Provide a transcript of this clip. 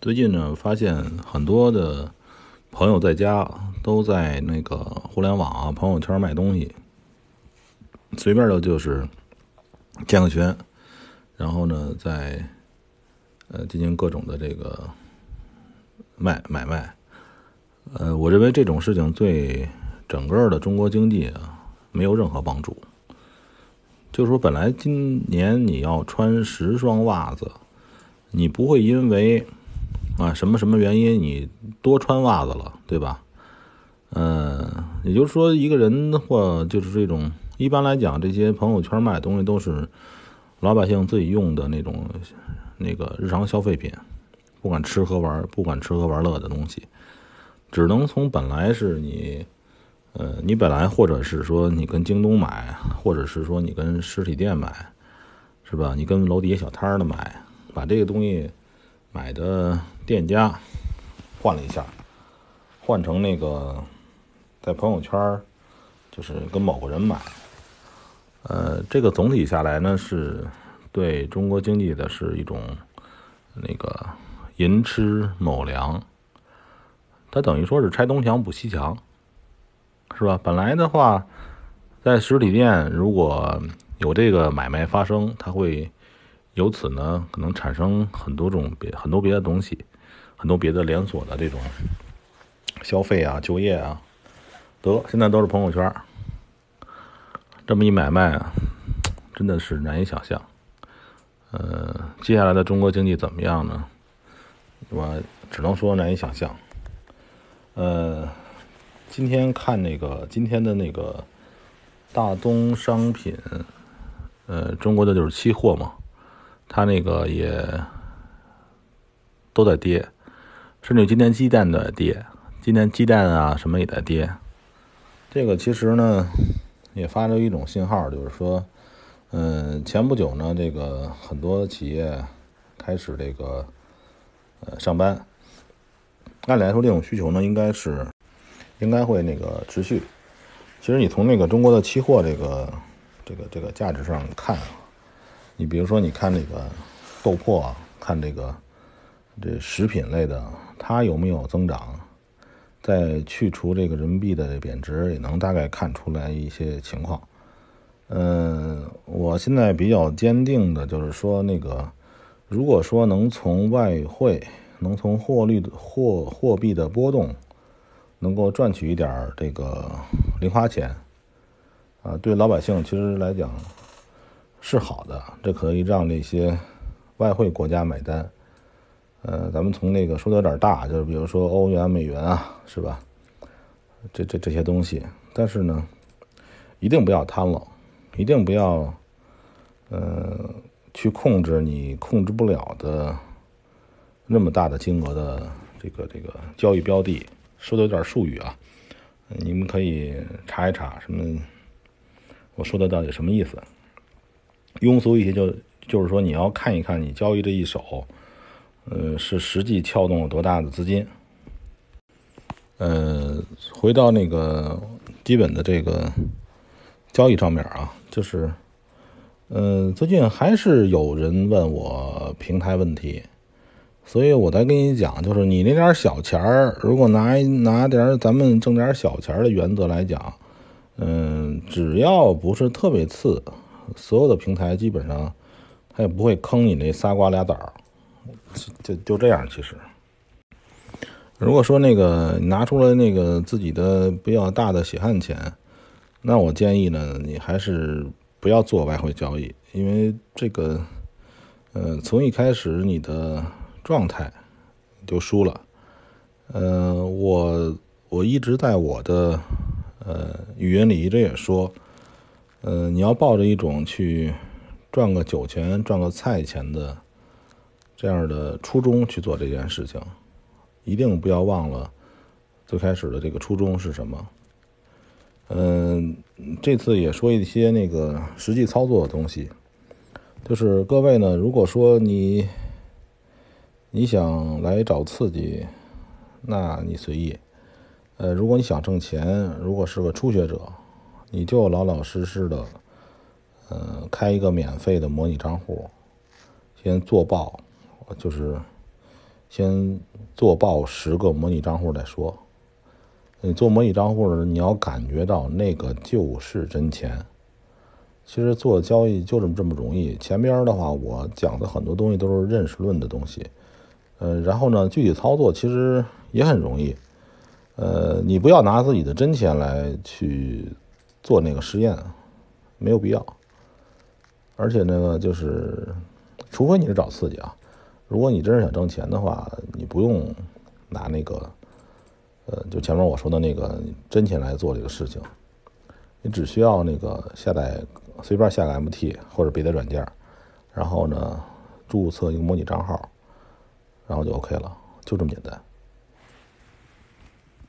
最近呢，发现很多的朋友在家都在那个互联网啊、朋友圈卖东西，随便的就是建个群，然后呢，在呃进行各种的这个卖买卖。呃，我认为这种事情对整个的中国经济啊没有任何帮助。就是说，本来今年你要穿十双袜子，你不会因为啊什么什么原因你多穿袜子了，对吧？嗯，也就是说，一个人或就是这种一般来讲，这些朋友圈卖的东西都是老百姓自己用的那种那个日常消费品，不管吃喝玩，不管吃喝玩乐的东西。只能从本来是你，呃，你本来或者是说你跟京东买，或者是说你跟实体店买，是吧？你跟楼底下小摊的买，把这个东西买的店家换了一下，换成那个在朋友圈就是跟某个人买，呃，这个总体下来呢，是对中国经济的是一种那个寅吃卯粮。它等于说是拆东墙补西墙，是吧？本来的话，在实体店如果有这个买卖发生，它会由此呢可能产生很多种别很多别的东西，很多别的连锁的这种消费啊、就业啊，得现在都是朋友圈，这么一买卖啊，真的是难以想象。呃，接下来的中国经济怎么样呢？我只能说难以想象。呃，今天看那个今天的那个大宗商品，呃，中国的就是期货嘛，它那个也都在跌，甚至今天鸡蛋都在跌，今天鸡蛋啊什么也在跌。这个其实呢，也发出一种信号，就是说，嗯，前不久呢，这个很多企业开始这个呃上班。按理来说，这种需求呢，应该是应该会那个持续。其实你从那个中国的期货这个这个这个价值上看，你比如说你看那个豆粕啊，看这个这食品类的，它有没有增长？再去除这个人民币的贬值，也能大概看出来一些情况。嗯，我现在比较坚定的就是说，那个如果说能从外汇。能从货率的货货币的波动，能够赚取一点这个零花钱，啊，对老百姓其实来讲是好的，这可以让那些外汇国家买单。呃，咱们从那个说的有点大，就是比如说欧元、美元啊，是吧？这这这些东西，但是呢，一定不要贪了，一定不要，呃，去控制你控制不了的。那么大的金额的这个这个交易标的，说的有点术语啊，你们可以查一查什么，我说的到底什么意思？庸俗一些就就是说你要看一看你交易这一手，呃，是实际撬动了多大的资金。呃，回到那个基本的这个交易上面啊，就是，呃，最近还是有人问我平台问题。所以我再跟你讲，就是你那点小钱儿，如果拿拿点咱们挣点小钱的原则来讲，嗯，只要不是特别次，所有的平台基本上他也不会坑你那仨瓜俩枣，就就这样。其实，如果说那个拿出来那个自己的比较大的血汗钱，那我建议呢，你还是不要做外汇交易，因为这个，呃，从一开始你的。状态就输了，呃，我我一直在我的呃语音里一直也说，呃，你要抱着一种去赚个酒钱、赚个菜钱的这样的初衷去做这件事情，一定不要忘了最开始的这个初衷是什么。嗯，这次也说一些那个实际操作的东西，就是各位呢，如果说你。你想来找刺激，那你随意。呃，如果你想挣钱，如果是个初学者，你就老老实实的，呃，开一个免费的模拟账户，先做爆，就是先做爆十个模拟账户再说。你做模拟账户的时候，你要感觉到那个就是真钱。其实做交易就这么这么容易。前边的话，我讲的很多东西都是认识论的东西。呃，然后呢，具体操作其实也很容易。呃，你不要拿自己的真钱来去做那个实验，没有必要。而且那个就是，除非你是找刺激啊。如果你真是想挣钱的话，你不用拿那个，呃，就前面我说的那个真钱来做这个事情。你只需要那个下载，随便下个 MT 或者别的软件，然后呢，注册一个模拟账号，然后就 OK 了，就这么简单。